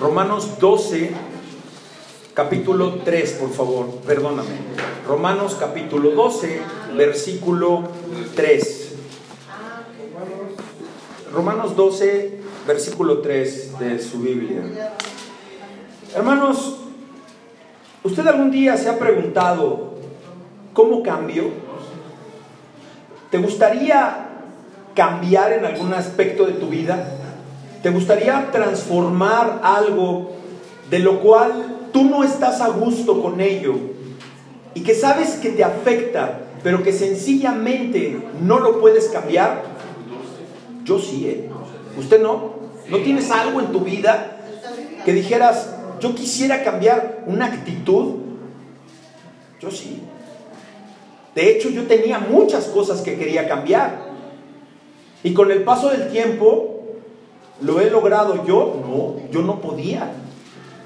Romanos 12, capítulo 3, por favor, perdóname. Romanos capítulo 12, versículo 3. Romanos 12, versículo 3 de su Biblia. Hermanos, ¿usted algún día se ha preguntado cómo cambio? ¿Te gustaría cambiar en algún aspecto de tu vida? ¿Te gustaría transformar algo de lo cual tú no estás a gusto con ello y que sabes que te afecta, pero que sencillamente no lo puedes cambiar? Yo sí, ¿eh? ¿Usted no? ¿No tienes algo en tu vida que dijeras, yo quisiera cambiar una actitud? Yo sí. De hecho, yo tenía muchas cosas que quería cambiar. Y con el paso del tiempo, ¿lo he logrado yo? No, yo no podía.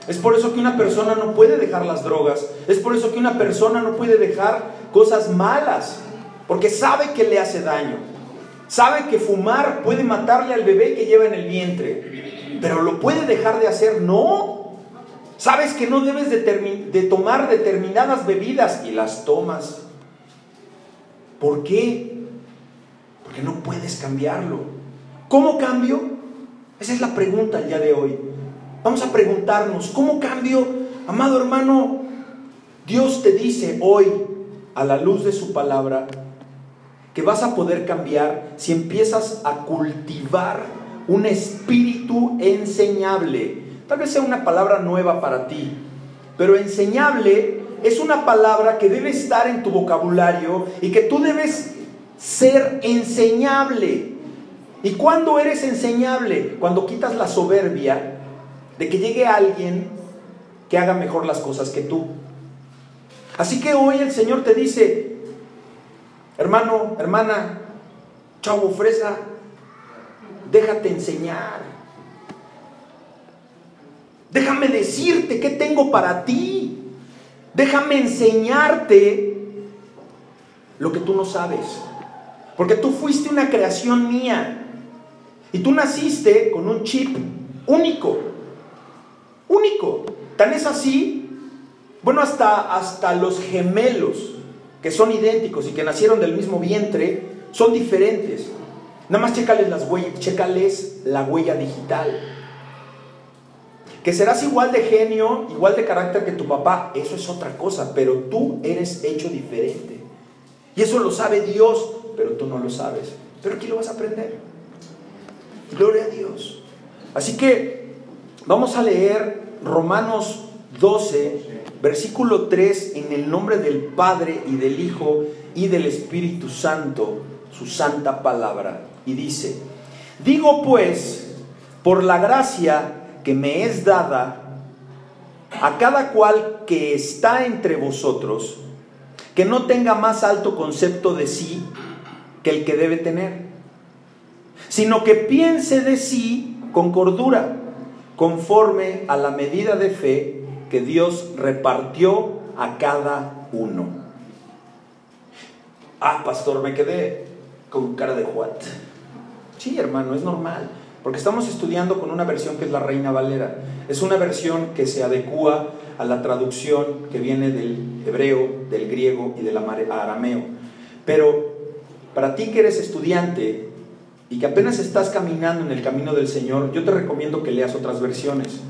Es por eso que una persona no puede dejar las drogas. Es por eso que una persona no puede dejar cosas malas. Porque sabe que le hace daño. Sabe que fumar puede matarle al bebé que lleva en el vientre. Pero lo puede dejar de hacer. No. Sabes que no debes de, tomar determinadas bebidas y las tomas. ¿Por qué? Porque no puedes cambiarlo. ¿Cómo cambio? Esa es la pregunta el día de hoy. Vamos a preguntarnos, ¿cómo cambio? Amado hermano, Dios te dice hoy, a la luz de su palabra, que vas a poder cambiar si empiezas a cultivar un espíritu enseñable. Tal vez sea una palabra nueva para ti, pero enseñable es una palabra que debe estar en tu vocabulario y que tú debes ser enseñable. ¿Y cuándo eres enseñable? Cuando quitas la soberbia de que llegue alguien que haga mejor las cosas que tú. Así que hoy el Señor te dice, hermano, hermana, chavo fresa, déjate enseñar. Déjame decirte qué tengo para ti. Déjame enseñarte lo que tú no sabes. Porque tú fuiste una creación mía. Y tú naciste con un chip único. Único. Tan es así, bueno, hasta, hasta los gemelos, que son idénticos y que nacieron del mismo vientre, son diferentes. Nada más chécales las huellas, chécales la huella digital. Que serás igual de genio, igual de carácter que tu papá, eso es otra cosa, pero tú eres hecho diferente. Y eso lo sabe Dios, pero tú no lo sabes. Pero aquí lo vas a aprender. Gloria a Dios. Así que vamos a leer Romanos 12, versículo 3, en el nombre del Padre y del Hijo y del Espíritu Santo, su santa palabra. Y dice, digo pues, por la gracia que me es dada a cada cual que está entre vosotros, que no tenga más alto concepto de sí que el que debe tener, sino que piense de sí con cordura, conforme a la medida de fe que Dios repartió a cada uno. Ah, pastor, me quedé con cara de what. Sí, hermano, es normal. Porque estamos estudiando con una versión que es la Reina Valera. Es una versión que se adecua a la traducción que viene del hebreo, del griego y del arameo. Pero para ti que eres estudiante y que apenas estás caminando en el camino del Señor, yo te recomiendo que leas otras versiones.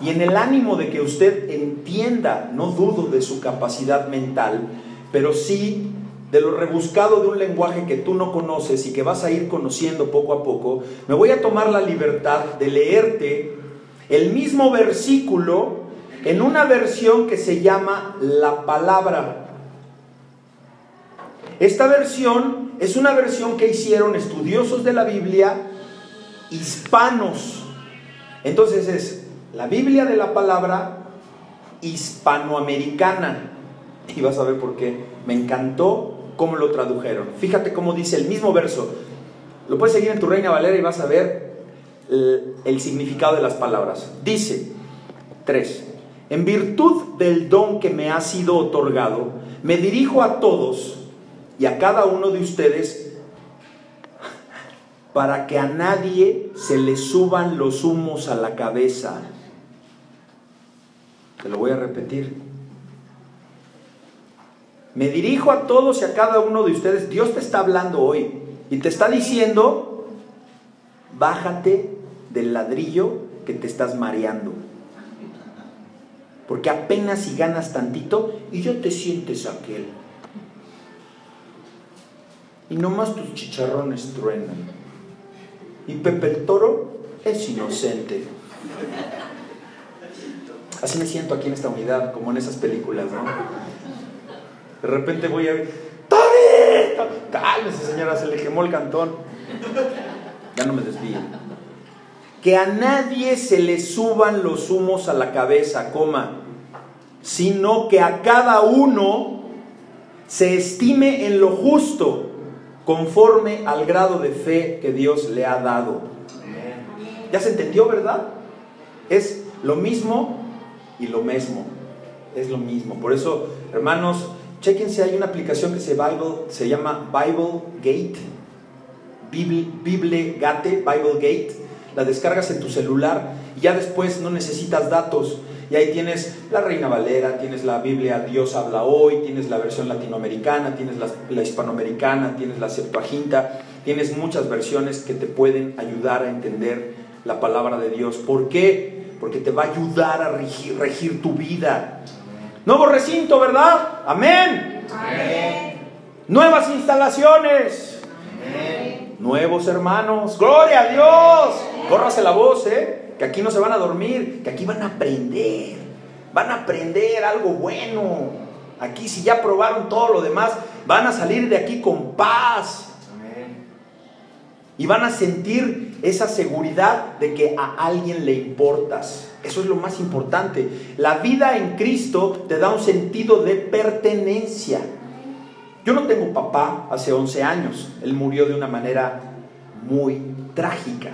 Y en el ánimo de que usted entienda, no dudo de su capacidad mental, pero sí de lo rebuscado de un lenguaje que tú no conoces y que vas a ir conociendo poco a poco, me voy a tomar la libertad de leerte el mismo versículo en una versión que se llama la palabra. Esta versión es una versión que hicieron estudiosos de la Biblia hispanos. Entonces es la Biblia de la palabra hispanoamericana. Y vas a ver por qué. Me encantó cómo lo tradujeron. Fíjate cómo dice el mismo verso. Lo puedes seguir en tu Reina Valera y vas a ver el, significado de las palabras. Dice 3. En virtud del don que me ha sido otorgado, me dirijo a todos y a cada uno de ustedes para que a nadie se le suban los humos a la cabeza. Te lo voy a repetir. Me dirijo a todos y a cada uno de ustedes. Dios te está hablando hoy y te está diciendo, bájate del ladrillo que te estás mareando. Porque apenas si ganas tantito y ya te sientes aquel. Y nomás tus chicharrones truenan. Y Pepe el Toro es inocente. Así me siento aquí en esta unidad, como en esas películas, ¿no? De repente voy a ver. Cálmese, señora, se le quemó el cantón. Ya no me desvío. Que a nadie se le suban los humos a la cabeza, coma, sino que a cada uno se estime en lo justo conforme al grado de fe que Dios le ha dado. ¿Ya se entendió, verdad? Es lo mismo y lo mismo. Es lo mismo. Por eso, hermanos, chequense, hay una aplicación que se, Bible, se llama Bible Gate. Bible, Bible Gate, Bible Gate. La descargas en tu celular y ya después no necesitas datos y ahí tienes la Reina Valera, tienes la Biblia Dios habla hoy, tienes la versión latinoamericana, tienes la, hispanoamericana, tienes la Septuaginta, tienes muchas versiones que te pueden ayudar a entender la palabra de Dios. ¿Por qué? Porque te va a ayudar a regir, regir tu vida. Nuevo recinto, ¿verdad? Amén. Amén. Nuevas instalaciones. Amén. Nuevos hermanos. Gloria a Dios. Córrase la voz, ¿eh? Que aquí no se van a dormir, que aquí van a aprender, van a aprender algo bueno. Aquí si ya probaron todo lo demás, van a salir de aquí con paz. Y van a sentir esa seguridad de que a alguien le importas. Eso es lo más importante. La vida en Cristo te da un sentido de pertenencia. Yo no tengo papá hace 11 años. Él murió de una manera muy trágica.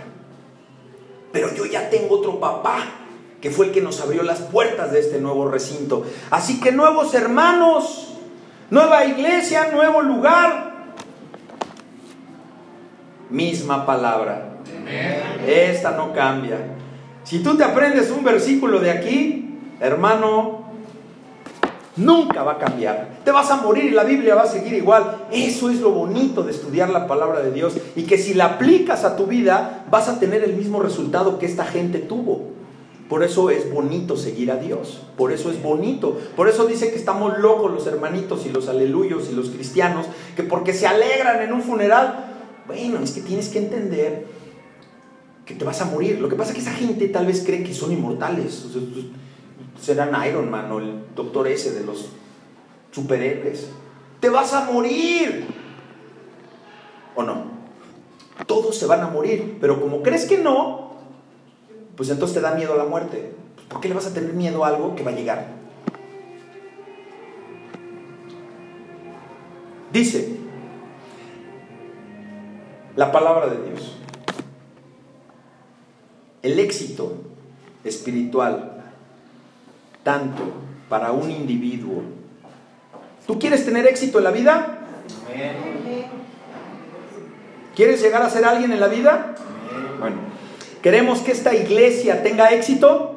Pero yo ya tengo otro papá que fue el que nos abrió las puertas de este nuevo recinto. Así que nuevos hermanos, nueva iglesia, nuevo lugar. Misma palabra. Esta no cambia. Si tú te aprendes un versículo de aquí, hermano, Nunca va a cambiar. Te vas a morir y la Biblia va a seguir igual. Eso es lo bonito de estudiar la palabra de Dios y que si la aplicas a tu vida vas a tener el mismo resultado que esta gente tuvo. Por eso es bonito seguir a Dios. Por eso es bonito. Por eso dice que estamos locos los hermanitos y los aleluyos y los cristianos, que porque se alegran en un funeral. Bueno, es que tienes que entender que te vas a morir. Lo que pasa es que esa gente tal vez cree que son inmortales serán Iron Man o el Doctor S de los superhéroes. Te vas a morir. ¿O no? Todos se van a morir, pero como crees que no, pues entonces te da miedo a la muerte. ¿Por qué le vas a tener miedo a algo que va a llegar? Dice la palabra de Dios. El éxito espiritual tanto para un individuo. ¿Tú quieres tener éxito en la vida? ¿Quieres llegar a ser alguien en la vida? Bueno, ¿queremos que esta iglesia tenga éxito?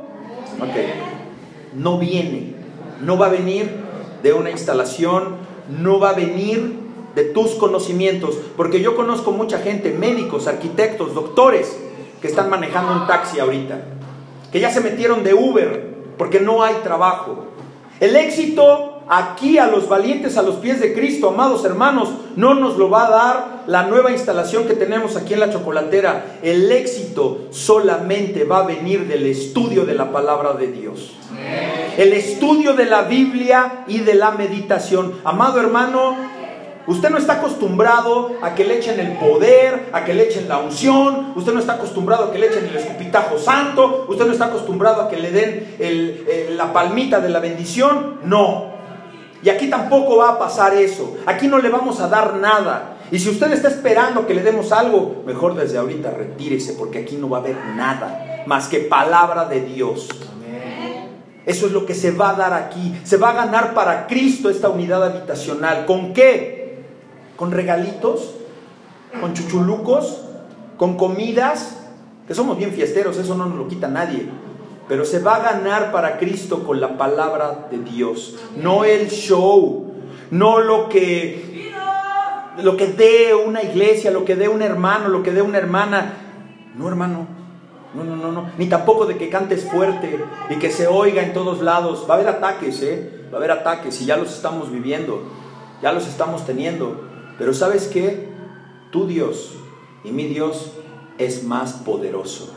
Ok. No viene, no va a venir de una instalación, no va a venir de tus conocimientos, porque yo conozco mucha gente, médicos, arquitectos, doctores, que están manejando un taxi ahorita, que ya se metieron de Uber, porque no hay trabajo. El éxito aquí a los valientes a los pies de Cristo, amados hermanos, no nos lo va a dar la nueva instalación que tenemos aquí en la chocolatera. El éxito solamente va a venir del estudio de la palabra de Dios. El estudio de la Biblia y de la meditación. Amado hermano, Usted no está acostumbrado a que le echen el poder, a que le echen la unción, usted no está acostumbrado a que le echen el escupitajo santo, usted no está acostumbrado a que le den la palmita de la bendición, no. Y aquí tampoco va a pasar eso, aquí no le vamos a dar nada. Y si usted está esperando que le demos algo, mejor desde ahorita retírese porque aquí no va a haber nada más que palabra de Dios. Eso es lo que se va a dar aquí. Se va a ganar para Cristo esta unidad habitacional. ¿Con qué? Con regalitos, con chuchulucos, con comidas, que somos bien fiesteros, eso no nos lo quita nadie. Pero se va a ganar para Cristo con la palabra de Dios, no el show, no lo que lo que dé una iglesia, lo que dé un hermano, lo que dé una hermana. No, hermano. No, no, no, no. Ni tampoco de que cantes fuerte y que se oiga en todos lados. Va a haber ataques, ¿eh? Va a haber ataques y ya los estamos viviendo. Ya los estamos teniendo. Pero ¿sabes qué? Tu Dios y mi Dios es más poderoso.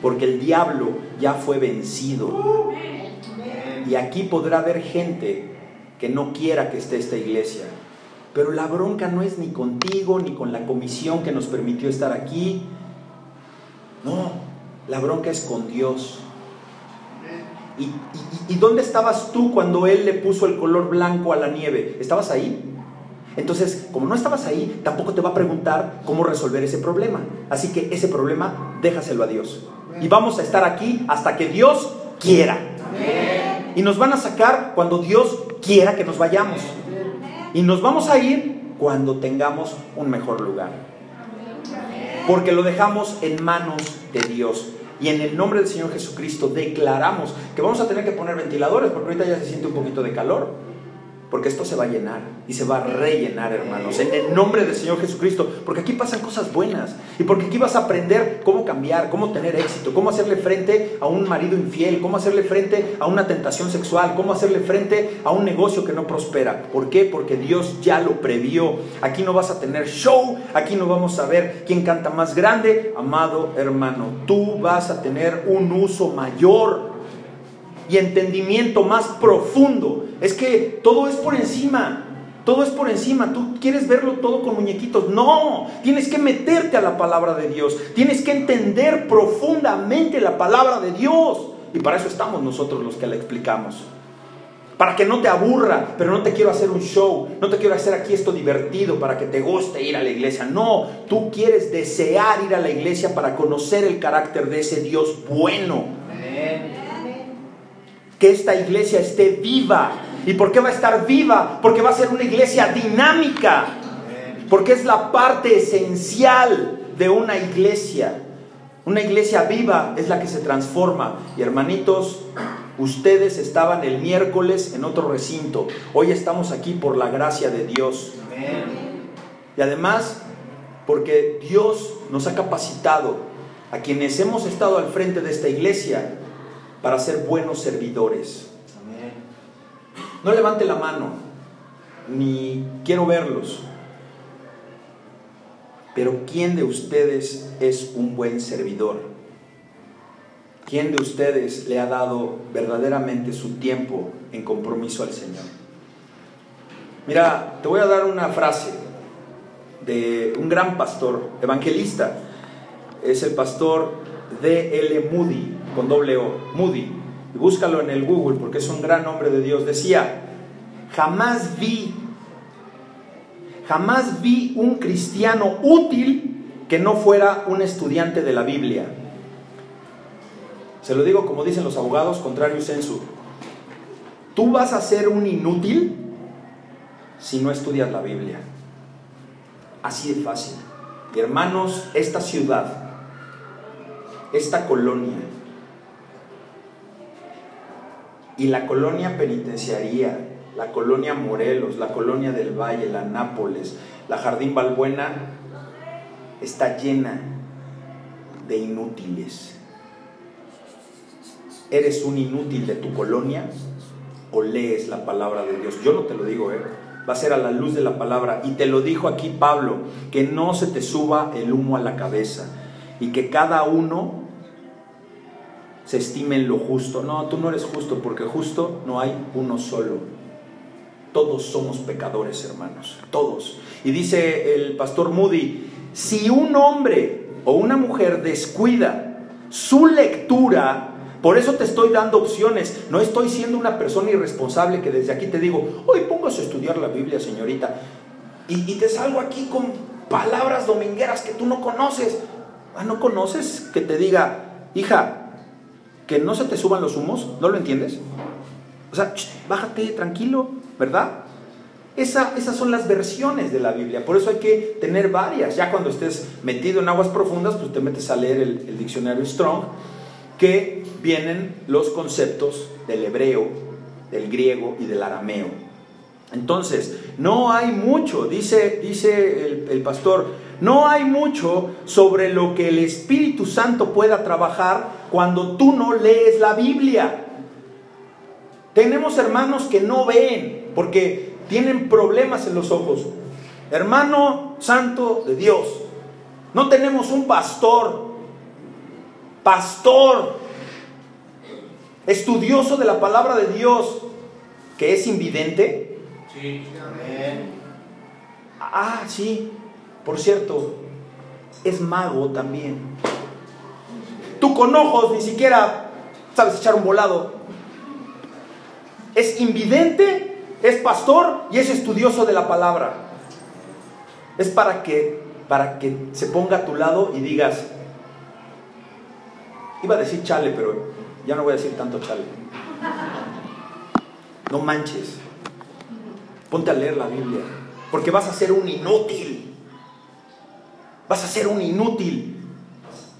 Porque el diablo ya fue vencido. Y aquí podrá haber gente que no quiera que esté esta iglesia. Pero la bronca no es ni contigo, ni con la comisión que nos permitió estar aquí. No, la bronca es con Dios. ¿Y, dónde estabas tú cuando Él le puso el color blanco a la nieve? ¿Estabas ahí? Entonces, como no estabas ahí, tampoco te va a preguntar cómo resolver ese problema. Así que ese problema, déjaselo a Dios. Y vamos a estar aquí hasta que Dios quiera. Y nos van a sacar cuando Dios quiera que nos vayamos. Y nos vamos a ir cuando tengamos un mejor lugar. Porque lo dejamos en manos de Dios. Y en el nombre del Señor Jesucristo declaramos que vamos a tener que poner ventiladores porque ahorita ya se siente un poquito de calor porque esto se va a llenar y se va a rellenar, hermanos, en el nombre del Señor Jesucristo, porque aquí pasan cosas buenas y porque aquí vas a aprender cómo cambiar, cómo tener éxito, cómo hacerle frente a un marido infiel, cómo hacerle frente a una tentación sexual, cómo hacerle frente a un negocio que no prospera. ¿Por qué? Porque Dios ya lo previó. Aquí no vas a tener show, aquí no vamos a ver quién canta más grande, amado hermano, tú vas a tener un uso mayor y entendimiento más profundo. Es que todo es por encima. Todo es por encima. Tú quieres verlo todo con muñequitos. No, tienes que meterte a la palabra de Dios. Tienes que entender profundamente la palabra de Dios. Y para eso estamos nosotros los que la explicamos. Para que no te aburra, pero no te quiero hacer un show, no te quiero hacer aquí esto divertido para que te guste ir a la iglesia. No, tú quieres desear ir a la iglesia para conocer el carácter de ese Dios bueno. Amén que esta iglesia esté viva. ¿Y por qué va a estar viva? Porque va a ser una iglesia dinámica. Porque es la parte esencial de una iglesia. Una iglesia viva es la que se transforma. Y hermanitos, ustedes estaban el miércoles en otro recinto. Hoy estamos aquí por la gracia de Dios. Y además, porque Dios nos ha capacitado a quienes hemos estado al frente de esta iglesia para ser buenos servidores. No levante la mano, ni quiero verlos. Pero ¿quién de ustedes es un buen servidor? ¿Quién de ustedes le ha dado verdaderamente su tiempo en compromiso al Señor? Mira, te voy a dar una frase de un gran pastor, evangelista. Es el pastor D.L. Moody con doble O, Moody, y búscalo en el Google porque es un gran hombre de Dios, decía, jamás vi, jamás vi un cristiano útil que no fuera un estudiante de la Biblia. Se lo digo como dicen los abogados, contrario censo. Tú vas a ser un inútil si no estudias la Biblia. Así de fácil. Hermanos, esta ciudad, esta colonia, y la colonia penitenciaría, la colonia Morelos, la colonia del Valle, la Nápoles, la Jardín Balbuena, está llena de inútiles. ¿Eres un inútil de tu colonia o lees la palabra de Dios? Yo no te lo digo, ¿eh? va a ser a la luz de la palabra. Y te lo dijo aquí Pablo, que no se te suba el humo a la cabeza y que cada uno se estime en lo justo. No, tú no eres justo porque justo no hay uno solo. Todos somos pecadores, hermanos, todos. Y dice el pastor Moody, si un hombre o una mujer descuida su lectura, por eso te estoy dando opciones, no estoy siendo una persona irresponsable que desde aquí te digo, hoy póngase a estudiar la Biblia, señorita, y, y te salgo aquí con palabras domingueras que tú no conoces. Ah, ¿no conoces que te diga, hija, que no se te suban los humos, ¿no lo entiendes? O sea, bájate tranquilo, ¿verdad? esas son las versiones de la Biblia, por eso hay que tener varias. Ya cuando estés metido en aguas profundas, pues te metes a leer el, diccionario Strong, que vienen los conceptos del hebreo, del griego y del arameo. Entonces, no hay mucho, dice, dice el, pastor, no hay mucho sobre lo que el Espíritu Santo pueda trabajar cuando tú no lees la Biblia. Tenemos hermanos que no ven porque tienen problemas en los ojos. Hermano santo de Dios, no tenemos un pastor, pastor, estudioso de la palabra de Dios, que es invidente. Sí, Ah, sí, por cierto, es mago también. Tú con ojos ni siquiera sabes echar un volado. Es invidente, es pastor y es estudioso de la palabra. Es para que, para que se ponga a tu lado y digas, iba a decir chale, pero ya no voy a decir tanto chale. No manches. Ponte a leer la Biblia, porque vas a ser un inútil. Vas a ser un inútil.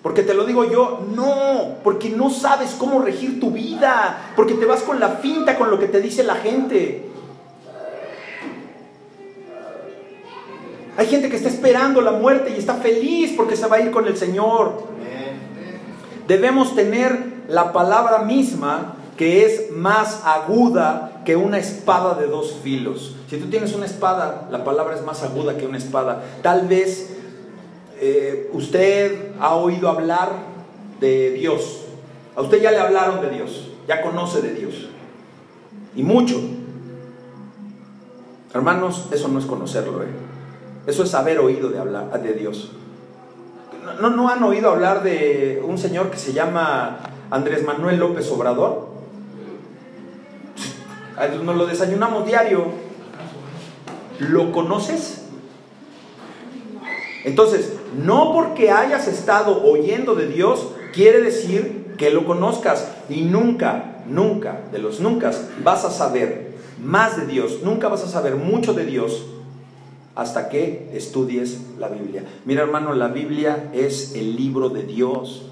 Porque te lo digo yo, no, porque no sabes cómo regir tu vida, porque te vas con la finta con lo que te dice la gente. Hay gente que está esperando la muerte y está feliz porque se va a ir con el Señor. Debemos tener la palabra misma que es más aguda que una espada de dos filos. Si tú tienes una espada, la palabra es más aguda que una espada. Tal vez eh, usted ha oído hablar de Dios. A usted ya le hablaron de Dios, ya conoce de Dios. Y mucho. Hermanos, eso no es conocerlo, ¿eh? Eso es haber oído de hablar de Dios. ¿No, ¿No han oído hablar de un señor que se llama Andrés Manuel López Obrador? Nos lo desayunamos diario. ¿Lo conoces? Entonces, no porque hayas estado oyendo de Dios quiere decir que lo conozcas y nunca, nunca, de los nunca, vas a saber más de Dios, nunca vas a saber mucho de Dios hasta que estudies la Biblia. Mira hermano, la Biblia es el libro de Dios.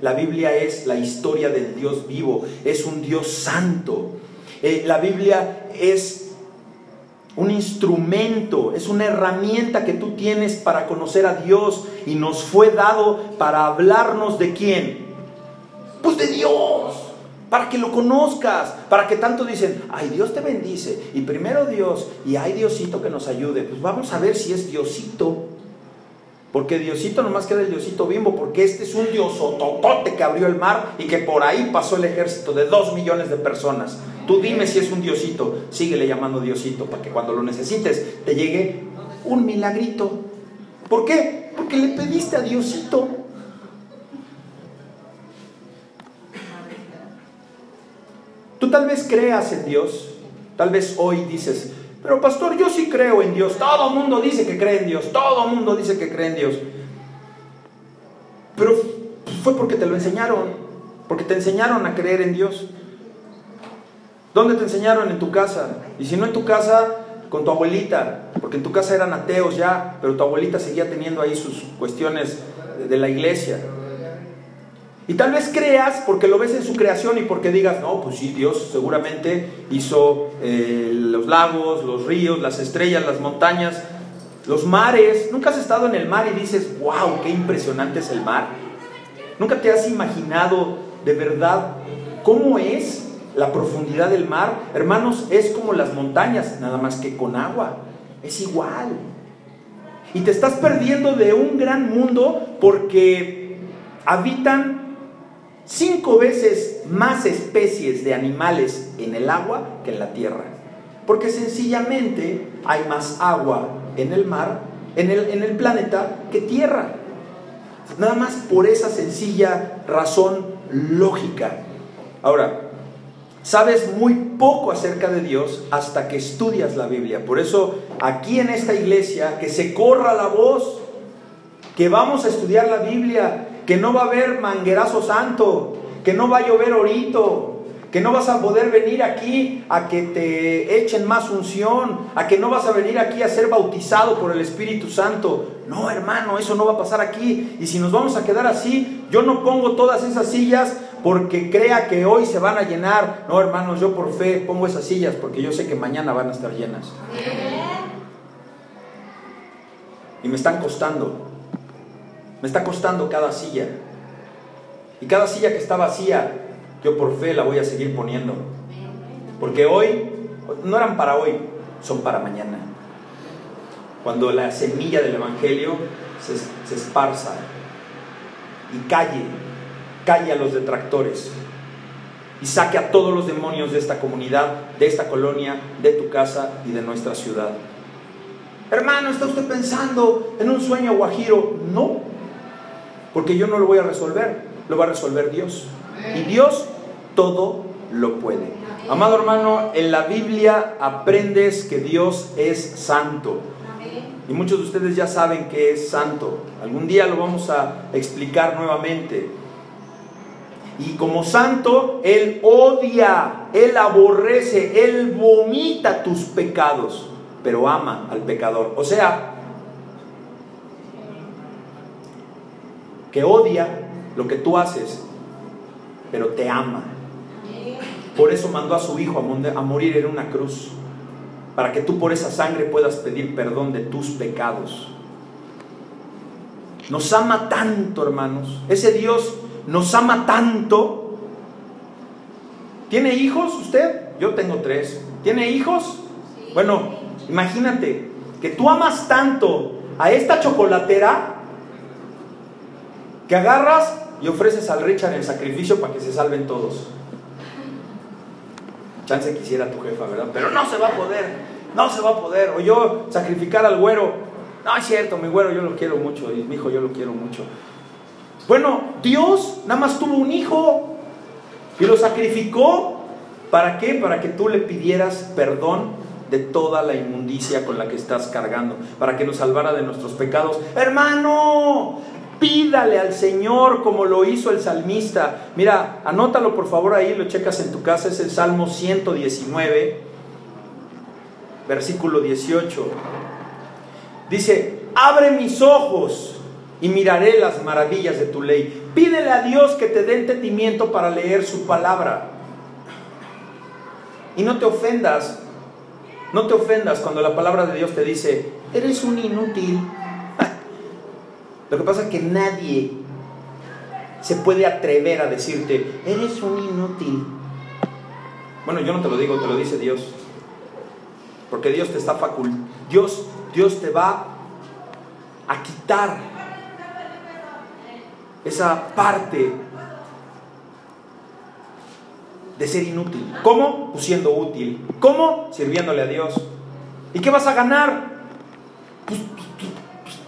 La Biblia es la historia del Dios vivo, es un Dios santo. Eh, la Biblia es un instrumento, es una herramienta que tú tienes para conocer a Dios y nos fue dado para hablarnos de quién. Pues de Dios, para que lo conozcas, para que tanto dicen, ay Dios te bendice, y primero Dios, y ay Diosito que nos ayude, pues vamos a ver si es Diosito. Porque Diosito nomás queda el Diosito bimbo, porque este es un Diosototote que abrió el mar y que por ahí pasó el ejército de dos millones de personas. Tú dime si es un Diosito, síguele llamando Diosito para que cuando lo necesites te llegue un milagrito. ¿Por qué? Porque le pediste a Diosito. Tú tal vez creas en Dios, tal vez hoy dices, pero pastor, yo sí creo en Dios. Todo el mundo dice que cree en Dios. Todo el mundo dice que cree en Dios. Pero fue porque te lo enseñaron. Porque te enseñaron a creer en Dios. ¿Dónde te enseñaron? En tu casa. Y si no en tu casa, con tu abuelita. Porque en tu casa eran ateos ya, pero tu abuelita seguía teniendo ahí sus cuestiones de la iglesia. Y tal vez creas porque lo ves en su creación y porque digas, no, pues sí, Dios seguramente hizo eh, los lagos, los ríos, las estrellas, las montañas, los mares. ¿Nunca has estado en el mar y dices, wow, qué impresionante es el mar? ¿Nunca te has imaginado de verdad cómo es la profundidad del mar? Hermanos, es como las montañas, nada más que con agua. Es igual. Y te estás perdiendo de un gran mundo porque habitan cinco veces más especies de animales en el agua que en la tierra. Porque sencillamente hay más agua en el mar, en el, en el planeta, que tierra. Nada más por esa sencilla razón lógica. Ahora, sabes muy poco acerca de Dios hasta que estudias la Biblia. Por eso aquí en esta iglesia, que se corra la voz, que vamos a estudiar la Biblia, que no va a haber manguerazo santo, que no va a llover orito, que no vas a poder venir aquí a que te echen más unción, a que no vas a venir aquí a ser bautizado por el Espíritu Santo. No, hermano, eso no va a pasar aquí. Y si nos vamos a quedar así, yo no pongo todas esas sillas porque crea que hoy se van a llenar. No, hermanos, yo por fe pongo esas sillas porque yo sé que mañana van a estar llenas. Y me están costando. Me está costando cada silla. Y cada silla que está vacía, yo por fe la voy a seguir poniendo. Porque hoy, no eran para hoy, son para mañana. Cuando la semilla del Evangelio se, se esparza y calle, calle a los detractores y saque a todos los demonios de esta comunidad, de esta colonia, de tu casa y de nuestra ciudad. Hermano, ¿está usted pensando en un sueño guajiro? No, porque yo no lo voy a resolver, lo va a resolver Dios. Y Dios todo lo puede. Amado hermano, en la Biblia aprendes que Dios es santo. Y muchos de ustedes ya saben que es santo. Algún día lo vamos a explicar nuevamente. Y como santo, Él odia, Él aborrece, Él vomita tus pecados, pero ama al pecador. O sea, que odia lo que tú haces, pero te ama. Por eso mandó a su hijo a morir en una cruz, para que tú por esa sangre puedas pedir perdón de tus pecados. Nos ama tanto, hermanos. Ese Dios nos ama tanto. ¿Tiene hijos usted? Yo tengo tres. ¿Tiene hijos? Bueno, imagínate que tú amas tanto a esta chocolatera que agarras y ofreces al Richard el sacrificio para que se salven todos. Chance quisiera tu jefa, ¿verdad? Pero no se va a poder, no se va a poder. O yo sacrificar al güero. No, es cierto, mi güero yo lo quiero mucho y mi hijo yo lo quiero mucho. Bueno, Dios nada más tuvo un hijo y lo sacrificó. ¿Para qué? Para que tú le pidieras perdón de toda la inmundicia con la que estás cargando, para que nos salvara de nuestros pecados. Hermano, Pídale al Señor como lo hizo el salmista. Mira, anótalo por favor ahí, lo checas en tu casa, es el Salmo 119, versículo 18. Dice, abre mis ojos y miraré las maravillas de tu ley. Pídele a Dios que te dé entendimiento para leer su palabra. Y no te ofendas, no te ofendas cuando la palabra de Dios te dice, eres un inútil lo que pasa es que nadie se puede atrever a decirte, eres un inútil. Bueno, yo no te lo digo, te lo dice Dios. Porque Dios te está facul Dios, Dios te va a quitar esa parte de ser inútil. ¿Cómo? Pues siendo útil. ¿Cómo? Sirviéndole a Dios. ¿Y qué vas a ganar? Pues,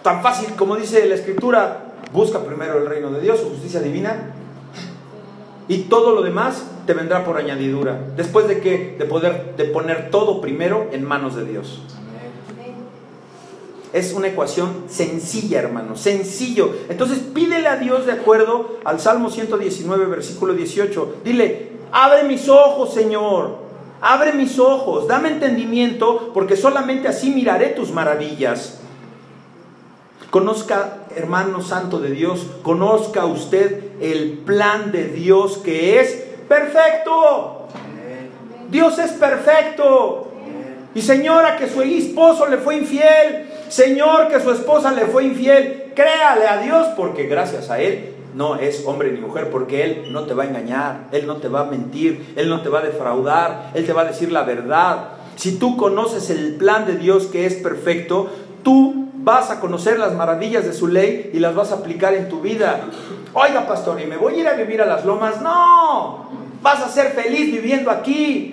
tan fácil como dice la escritura, busca primero el reino de Dios, su justicia divina, y todo lo demás te vendrá por añadidura, después de que de poder de poner todo primero en manos de Dios. Es una ecuación sencilla, hermano, sencillo. Entonces pídele a Dios de acuerdo al Salmo 119, versículo 18. Dile, abre mis ojos, Señor. Abre mis ojos, dame entendimiento, porque solamente así miraré tus maravillas. Conozca, hermano santo de Dios, conozca usted el plan de Dios que es perfecto. Dios es perfecto. Y señora que su esposo le fue infiel, señor que su esposa le fue infiel, créale a Dios porque gracias a Él no es hombre ni mujer, porque Él no te va a engañar, Él no te va a mentir, Él no te va a defraudar, Él te va a decir la verdad. Si tú conoces el plan de Dios que es perfecto, tú vas a conocer las maravillas de su ley y las vas a aplicar en tu vida. Oiga, pastor, ¿y me voy a ir a vivir a las lomas? No, vas a ser feliz viviendo aquí.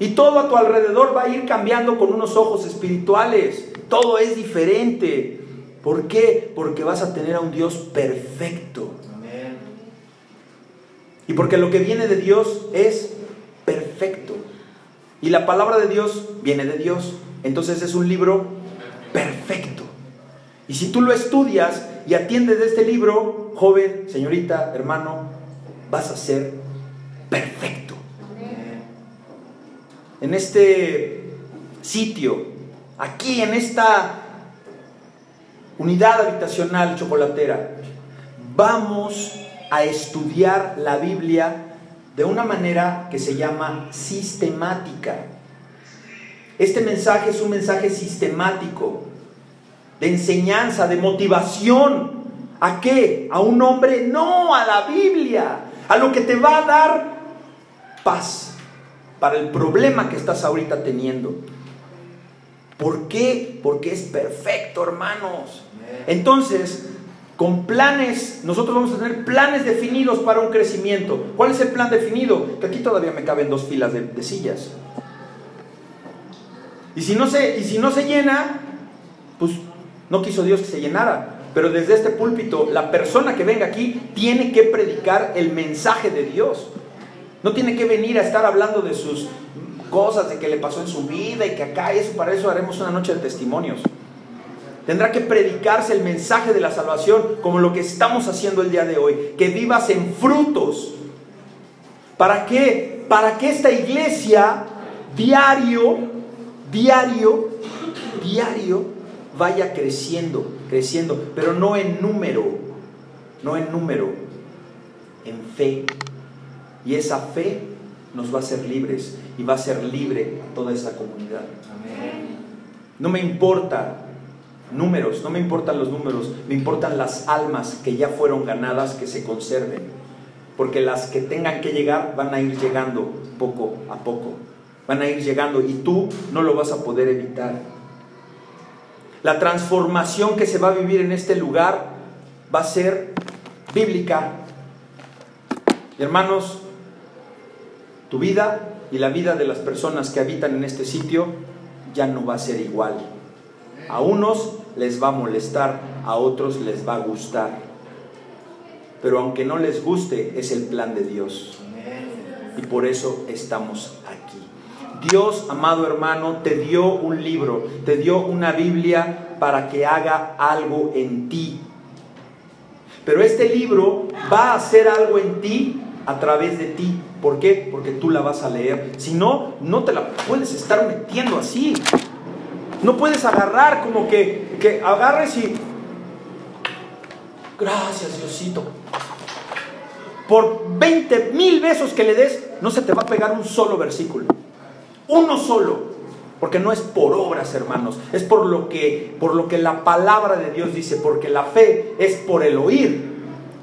Y todo a tu alrededor va a ir cambiando con unos ojos espirituales. Todo es diferente. ¿Por qué? Porque vas a tener a un Dios perfecto. Y porque lo que viene de Dios es perfecto. Y la palabra de Dios viene de Dios. Entonces es un libro perfecto. Y si tú lo estudias y atiendes de este libro, joven, señorita, hermano, vas a ser perfecto. en este sitio, aquí en esta unidad habitacional chocolatera, vamos a estudiar la Biblia de una manera que se llama sistemática. Este mensaje es un mensaje sistemático, de enseñanza, de motivación. ¿A qué? A un hombre, no, a la Biblia, a lo que te va a dar paz para el problema que estás ahorita teniendo. ¿Por qué? Porque es perfecto, hermanos. Entonces, con planes, nosotros vamos a tener planes definidos para un crecimiento. ¿Cuál es el plan definido? Que aquí todavía me caben dos filas de, de sillas. Y si, no se, y si no se llena, pues no quiso Dios que se llenara. Pero desde este púlpito, la persona que venga aquí tiene que predicar el mensaje de Dios. No tiene que venir a estar hablando de sus cosas, de que le pasó en su vida y que acá, eso para eso haremos una noche de testimonios. Tendrá que predicarse el mensaje de la salvación como lo que estamos haciendo el día de hoy. Que vivas en frutos. ¿Para qué? Para que esta iglesia diario, diario, diario, vaya creciendo, creciendo, pero no en número, no en número, en fe. Y esa fe nos va a hacer libres y va a ser libre a toda esta comunidad. No me importa números, no me importan los números, me importan las almas que ya fueron ganadas, que se conserven, porque las que tengan que llegar van a ir llegando poco a poco, van a ir llegando y tú no lo vas a poder evitar. La transformación que se va a vivir en este lugar va a ser bíblica. Hermanos, tu vida y la vida de las personas que habitan en este sitio ya no va a ser igual. A unos les va a molestar, a otros les va a gustar. Pero aunque no les guste, es el plan de Dios. Y por eso estamos aquí. Dios, amado hermano, te dio un libro, te dio una Biblia para que haga algo en ti. Pero este libro va a hacer algo en ti a través de ti. ¿Por qué? Porque tú la vas a leer. Si no, no te la puedes estar metiendo así. No puedes agarrar como que, que agarres y... Gracias Diosito. Por 20 mil besos que le des, no se te va a pegar un solo versículo. Uno solo. Porque no es por obras, hermanos. Es por lo que, por lo que la palabra de Dios dice. Porque la fe es por el oír.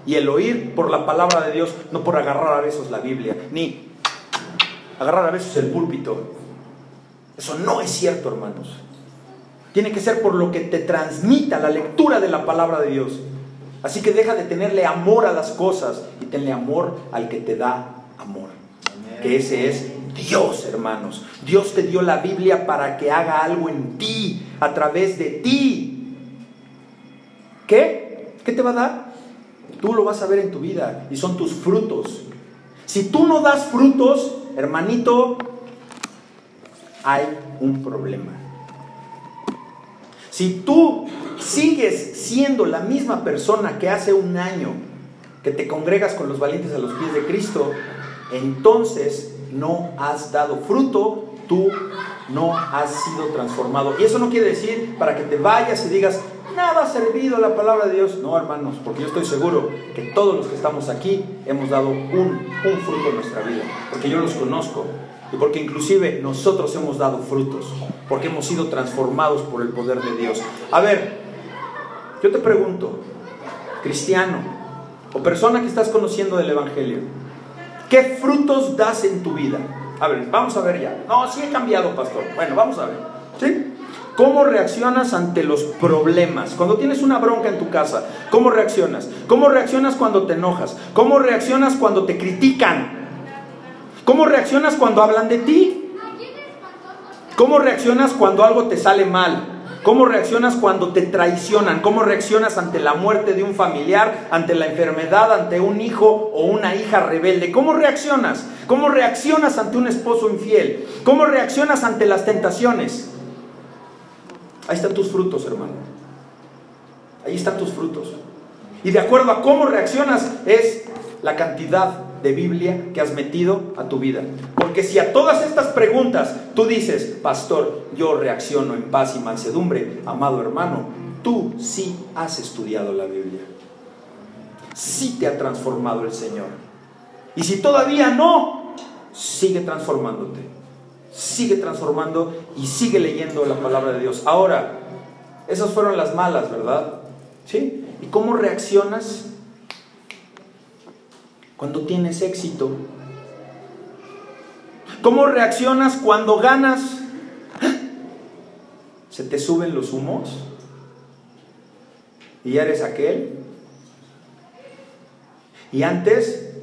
Y el oír por la palabra de Dios, no por agarrar a besos la Biblia. Ni agarrar a besos el púlpito. Eso no es cierto, hermanos. Tiene que ser por lo que te transmita la lectura de la palabra de Dios. Así que deja de tenerle amor a las cosas y tenle amor al que te da amor. Que ese es Dios, hermanos. Dios te dio la Biblia para que haga algo en ti, a través de ti. ¿Qué? ¿Qué te va a dar? Tú lo vas a ver en tu vida y son tus frutos. Si tú no das frutos, hermanito, hay un problema. Si tú sigues siendo la misma persona que hace un año que te congregas con los valientes a los pies de Cristo, entonces no has dado fruto, tú no has sido transformado. Y eso no quiere decir para que te vayas y digas, nada ha servido la palabra de Dios. No, hermanos, porque yo estoy seguro que todos los que estamos aquí hemos dado un, un fruto en nuestra vida, porque yo los conozco y porque inclusive nosotros hemos dado frutos, porque hemos sido transformados por el poder de Dios. A ver, yo te pregunto, cristiano o persona que estás conociendo del Evangelio, ¿qué frutos das en tu vida? A ver, vamos a ver ya. No, sí he cambiado, pastor. Bueno, vamos a ver. ¿Sí? ¿Cómo reaccionas ante los problemas? Cuando tienes una bronca en tu casa, ¿cómo reaccionas? ¿Cómo reaccionas cuando te enojas? ¿Cómo reaccionas cuando te critican? ¿Cómo reaccionas cuando hablan de ti? ¿Cómo reaccionas cuando algo te sale mal? ¿Cómo reaccionas cuando te traicionan? ¿Cómo reaccionas ante la muerte de un familiar, ante la enfermedad, ante un hijo o una hija rebelde? ¿Cómo reaccionas? ¿Cómo reaccionas ante un esposo infiel? ¿Cómo reaccionas ante las tentaciones? Ahí están tus frutos, hermano. Ahí están tus frutos. Y de acuerdo a cómo reaccionas es la cantidad de Biblia que has metido a tu vida. Porque si a todas estas preguntas tú dices, pastor, yo reacciono en paz y mansedumbre, amado hermano, tú sí has estudiado la Biblia. Sí te ha transformado el Señor. Y si todavía no, sigue transformándote. Sigue transformando y sigue leyendo la palabra de Dios. Ahora, esas fueron las malas, ¿verdad? ¿Sí? ¿Y cómo reaccionas cuando tienes éxito? ¿Cómo reaccionas cuando ganas? ¿Se te suben los humos? ¿Y ya eres aquel? Y antes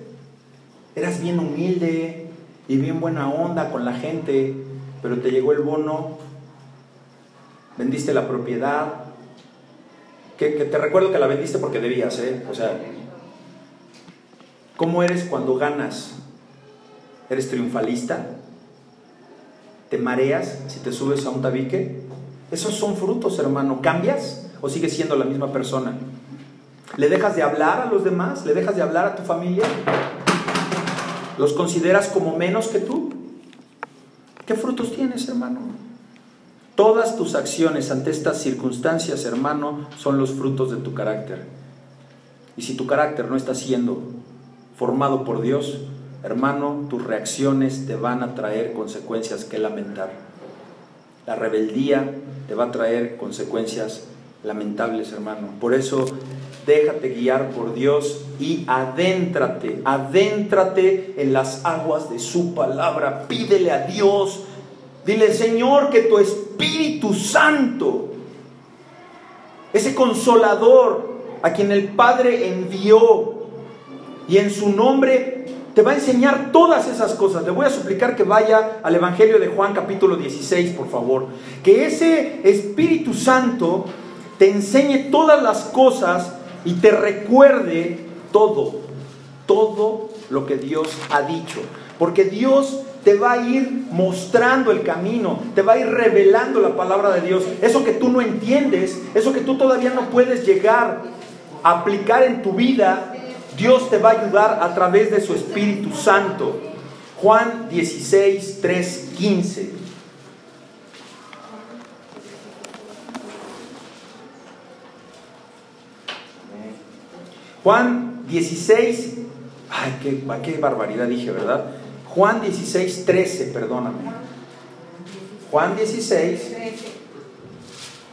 eras bien humilde y bien buena onda con la gente, pero te llegó el bono, vendiste la propiedad, que, te recuerdo que la vendiste porque debías, ¿eh? O sea, ¿cómo eres cuando ganas? ¿Eres triunfalista? ¿Te mareas si te subes a un tabique? Esos son frutos, hermano. ¿Cambias o sigues siendo la misma persona? ¿Le dejas de hablar a los demás? ¿Le dejas de hablar a tu familia? ¿Los consideras como menos que tú? ¿Qué frutos tienes, hermano? Todas tus acciones ante estas circunstancias, hermano, son los frutos de tu carácter. Y si tu carácter no está siendo formado por Dios, hermano, tus reacciones te van a traer consecuencias que lamentar. La rebeldía te va a traer consecuencias lamentables, hermano. Por eso déjate guiar por Dios y adéntrate, adéntrate en las aguas de su palabra. Pídele a Dios, dile Señor que tu Espíritu Santo, ese consolador a quien el Padre envió y en su nombre te va a enseñar todas esas cosas. Le voy a suplicar que vaya al Evangelio de Juan capítulo 16, por favor. Que ese Espíritu Santo te enseñe todas las cosas y te recuerde todo, todo lo que Dios ha dicho. Porque Dios te va a ir mostrando el camino, te va a ir revelando la palabra de Dios. Eso que tú no entiendes, eso que tú todavía no puedes llegar a aplicar en tu vida, Dios te va a ayudar a través de su Espíritu Santo. Juan 16, 3, 15. Juan 16, ay, qué, barbaridad dije, ¿verdad? Juan 16, 13, perdóname. Juan 16,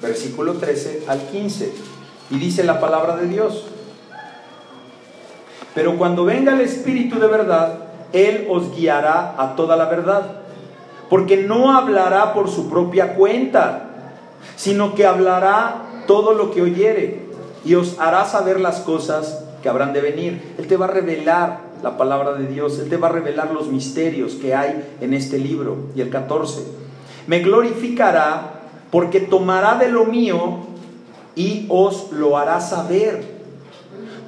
versículo 13 al 15. Y dice la palabra de Dios. Pero cuando venga el Espíritu de verdad, Él os guiará a toda la verdad. Porque no hablará por su propia cuenta, sino que hablará todo lo que oyere y os hará saber las cosas que habrán de venir. Él te va a revelar la palabra de Dios, Él te va a revelar los misterios que hay en este libro. Y el 14, me glorificará porque tomará de lo mío y os lo hará saber.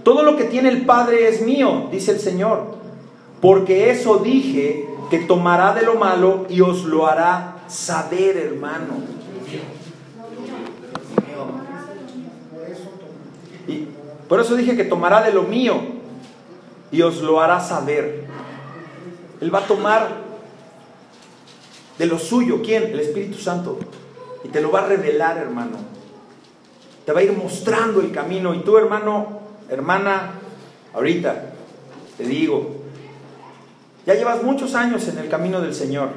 Todo lo que tiene el Padre es mío, dice el Señor, porque eso dije que tomará de lo malo y os lo hará saber, hermano. Por eso dije que tomará de lo mío y os lo hará saber. Él va a tomar de lo suyo. ¿Quién? El Espíritu Santo. Y te lo va a revelar, hermano. Te va a ir mostrando el camino. Y tú, hermano, hermana, ahorita te digo, ya llevas muchos años en el camino del Señor.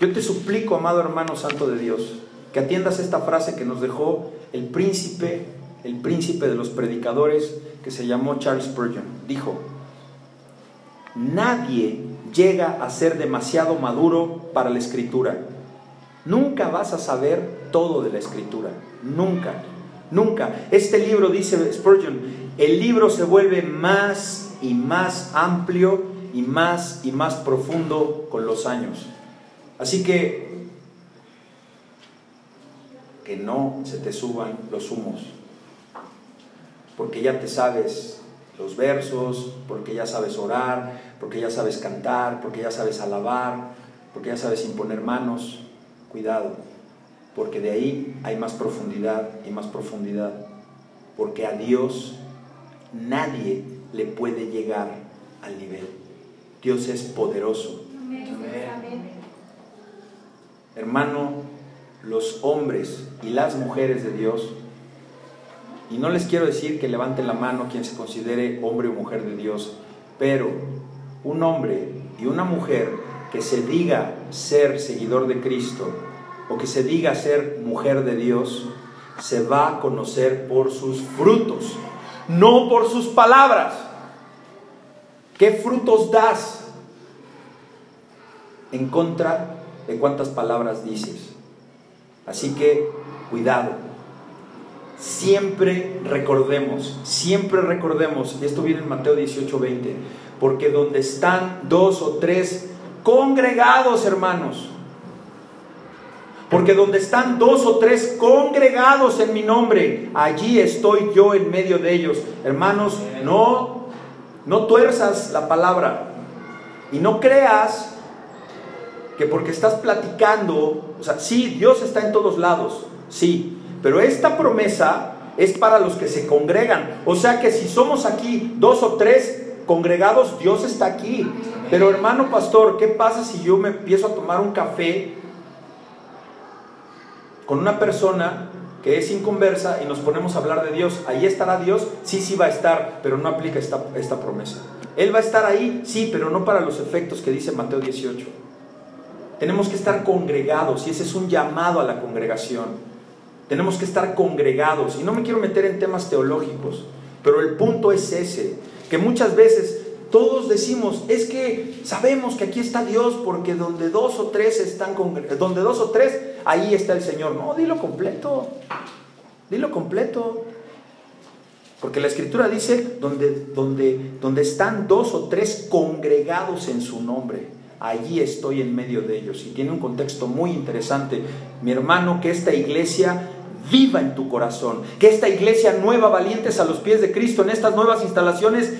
Yo te suplico, amado hermano santo de Dios, que atiendas esta frase que nos dejó el príncipe el príncipe de los predicadores que se llamó Charles Spurgeon, dijo, nadie llega a ser demasiado maduro para la escritura. Nunca vas a saber todo de la escritura, nunca, nunca. Este libro, dice Spurgeon, el libro se vuelve más y más amplio y más y más profundo con los años. Así que que no se te suban los humos porque ya te sabes los versos, porque ya sabes orar, porque ya sabes cantar, porque ya sabes alabar, porque ya sabes imponer manos. Cuidado, porque de ahí hay más profundidad y más profundidad. Porque a Dios nadie le puede llegar al nivel. Dios es poderoso. Hermano, los hombres y las mujeres de Dios, y no les quiero decir que levanten la mano quien se considere hombre o mujer de Dios, pero un hombre y una mujer que se diga ser seguidor de Cristo o que se diga ser mujer de Dios, se va a conocer por sus frutos, no por sus palabras. ¿Qué frutos das en contra de cuántas palabras dices? Así que cuidado. Siempre recordemos, siempre recordemos, y esto viene en Mateo 18, 20, porque donde están dos o tres congregados, hermanos, porque donde están dos o tres congregados en mi nombre, allí estoy yo en medio de ellos. Hermanos, no, no tuerzas la palabra y no creas que porque estás platicando, o sea, sí, Dios está en todos lados, sí, pero esta promesa es para los que se congregan. O sea que si somos aquí dos o tres congregados, Dios está aquí. Pero hermano pastor, ¿qué pasa si yo me empiezo a tomar un café con una persona que es inconversa y nos ponemos a hablar de Dios, ahí estará Dios, sí, sí va a estar, pero no aplica esta, esta promesa. Él va a estar ahí, sí, pero no para los efectos que dice Mateo 18. Tenemos que estar congregados y ese es un llamado a la congregación. Tenemos que estar congregados y no me quiero meter en temas teológicos, pero el punto es ese, que muchas veces todos decimos, es que sabemos que aquí está Dios porque donde dos o tres están donde dos o tres, ahí está el Señor. No, dilo completo. Dilo completo. Porque la escritura dice, donde, donde, donde están dos o tres congregados en su nombre, allí estoy en medio de ellos. Y tiene un contexto muy interesante. Mi hermano, que esta iglesia viva en tu corazón, que esta iglesia nueva, valientes a los pies de Cristo, en estas nuevas instalaciones,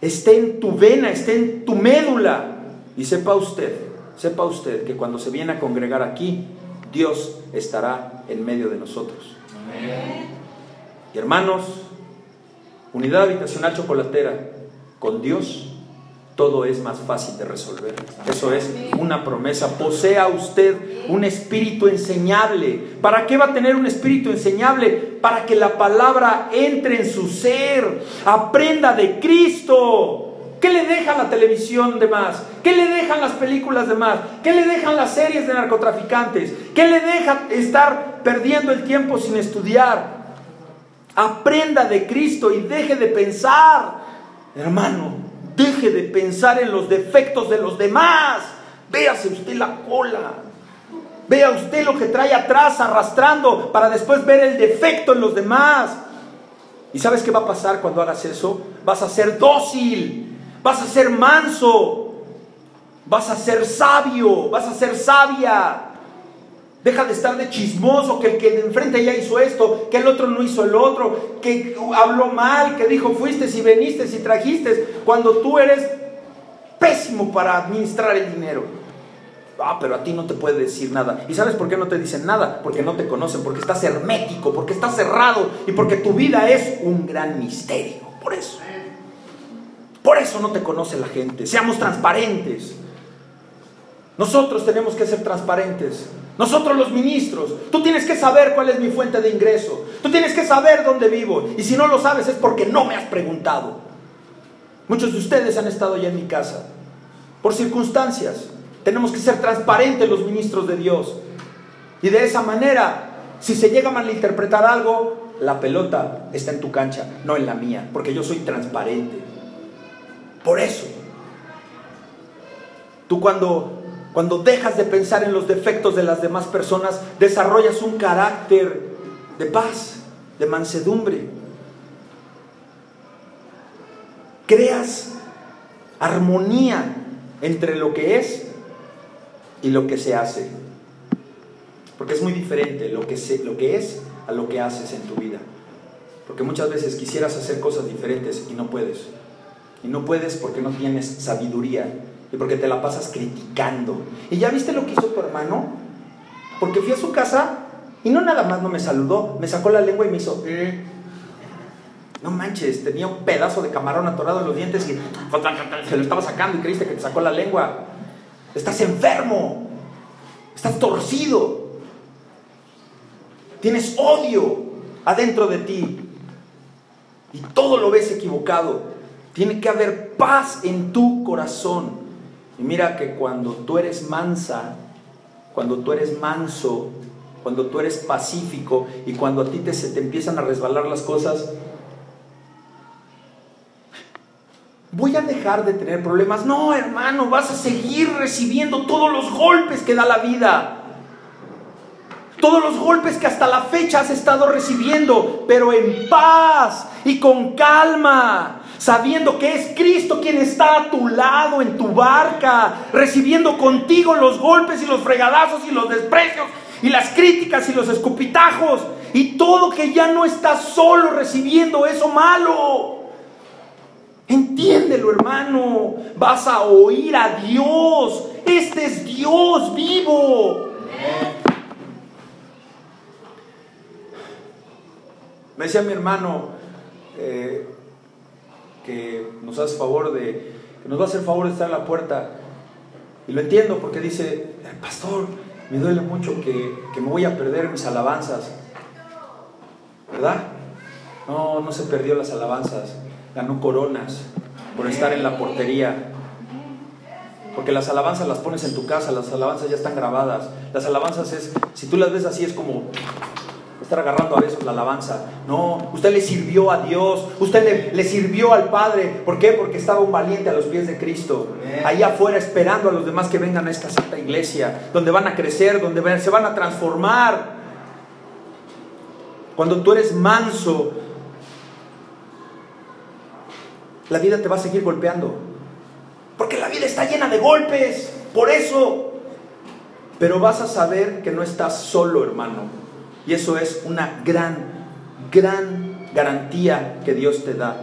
esté en tu vena, esté en tu médula. Y sepa usted, sepa usted que cuando se viene a congregar aquí, Dios estará en medio de nosotros. Y hermanos, unidad habitacional chocolatera, con Dios todo es más fácil de resolver. Eso es una promesa. Posea usted un espíritu enseñable. ¿Para qué va a tener un espíritu enseñable? Para que la palabra entre en su ser, aprenda de Cristo. ¿Qué le deja la televisión de más? ¿Qué le dejan las películas de más? ¿Qué le dejan las series de narcotraficantes? ¿Qué le deja estar perdiendo el tiempo sin estudiar? Aprenda de Cristo y deje de pensar, hermano, Deje de pensar en los defectos de los demás. Véase usted la cola. Vea usted lo que trae atrás arrastrando para después ver el defecto en los demás. ¿Y sabes qué va a pasar cuando hagas eso? Vas a ser dócil, vas a ser manso, vas a ser sabio, vas a ser sabia. Deja de estar de chismoso, que el que de enfrente ya hizo esto, que el otro no hizo el otro, que habló mal, que dijo fuiste y veniste y trajiste, cuando tú eres pésimo para administrar el dinero. Ah, pero a ti no te puede decir nada. ¿Y sabes por qué no te dicen nada? Porque no te conocen, porque estás hermético, porque estás cerrado y porque tu vida es un gran misterio. Por eso. Por eso no te conoce la gente. Seamos transparentes. Nosotros tenemos que ser transparentes. Nosotros los ministros, tú tienes que saber cuál es mi fuente de ingreso. Tú tienes que saber dónde vivo. Y si no lo sabes es porque no me has preguntado. Muchos de ustedes han estado ya en mi casa. Por circunstancias. Tenemos que ser transparentes los ministros de Dios. Y de esa manera, si se llega a malinterpretar algo, la pelota está en tu cancha, no en la mía. Porque yo soy transparente. Por eso. Tú cuando cuando dejas de pensar en los defectos de las demás personas, desarrollas un carácter de paz, de mansedumbre. Creas armonía entre lo que es y lo que se hace. Porque es muy diferente lo que, es a lo que haces en tu vida. Porque muchas veces quisieras hacer cosas diferentes y no puedes. Y no puedes porque no tienes sabiduría y porque te la pasas criticando. ¿Y ya viste lo que hizo tu hermano? Porque fui a su casa y no nada más no me saludó, me sacó la lengua y me hizo... Eh". No manches, tenía un pedazo de camarón atorado en los dientes y se lo estaba sacando y creíste que te sacó la lengua. Estás enfermo. Estás torcido. Tienes odio adentro de ti. Y todo lo ves equivocado. Tiene que haber paz en tu corazón. Y mira que cuando tú eres mansa, cuando tú eres manso, cuando tú eres pacífico y cuando a ti te, se te empiezan a resbalar las cosas, voy a dejar de tener problemas. No, hermano, vas a seguir recibiendo todos los golpes que da la vida. Todos los golpes que hasta la fecha has estado recibiendo, pero en paz y con calma, sabiendo que es Cristo quien está a tu lado en tu barca, recibiendo contigo los golpes y los fregadazos y los desprecios y las críticas y los escupitajos y todo que ya no estás solo recibiendo eso malo. Entiéndelo, hermano. Vas a oír a Dios. Este es Dios vivo. Me decía mi hermano eh, que nos hace favor de, que nos va a hacer favor de estar en la puerta. Y lo entiendo porque dice, pastor, me duele mucho que, que me voy a perder mis alabanzas. ¿Verdad? No, no se perdió las alabanzas ganó coronas por estar en la portería. Porque las alabanzas las pones en tu casa, las alabanzas ya están grabadas. Las alabanzas es, si tú las ves así, es como estar agarrando a veces la alabanza. No, usted le sirvió a Dios, usted le, le, sirvió al Padre. ¿Por qué? Porque estaba un valiente a los pies de Cristo. Allá afuera esperando a los demás que vengan a esta santa iglesia, donde van a crecer, donde se van a transformar. Cuando tú eres manso, la vida te va a seguir golpeando. Porque la vida está llena de golpes, por eso. Pero vas a saber que no estás solo, hermano. Y eso es una gran, gran garantía que Dios te da.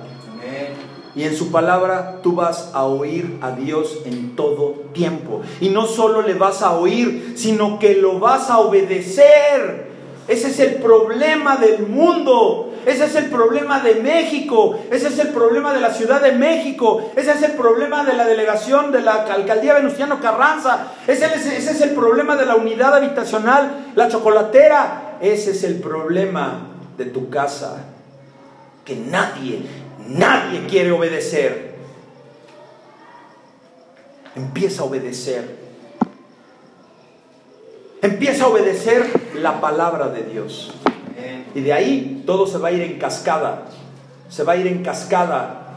Y en su palabra tú vas a oír a Dios en todo tiempo. Y no solo le vas a oír, sino que lo vas a obedecer. Ese es el problema del mundo. Ese es el problema de México, ese es el problema de la Ciudad de México, ese es el problema de la delegación de la alcaldía Venustiano Carranza, ese es, ese es el problema de la unidad habitacional, la chocolatera, ese es el problema de tu casa, que nadie, nadie quiere obedecer. Empieza a obedecer. Empieza a obedecer la palabra de Dios. Y de ahí todo se va a ir en cascada. Se va a ir en cascada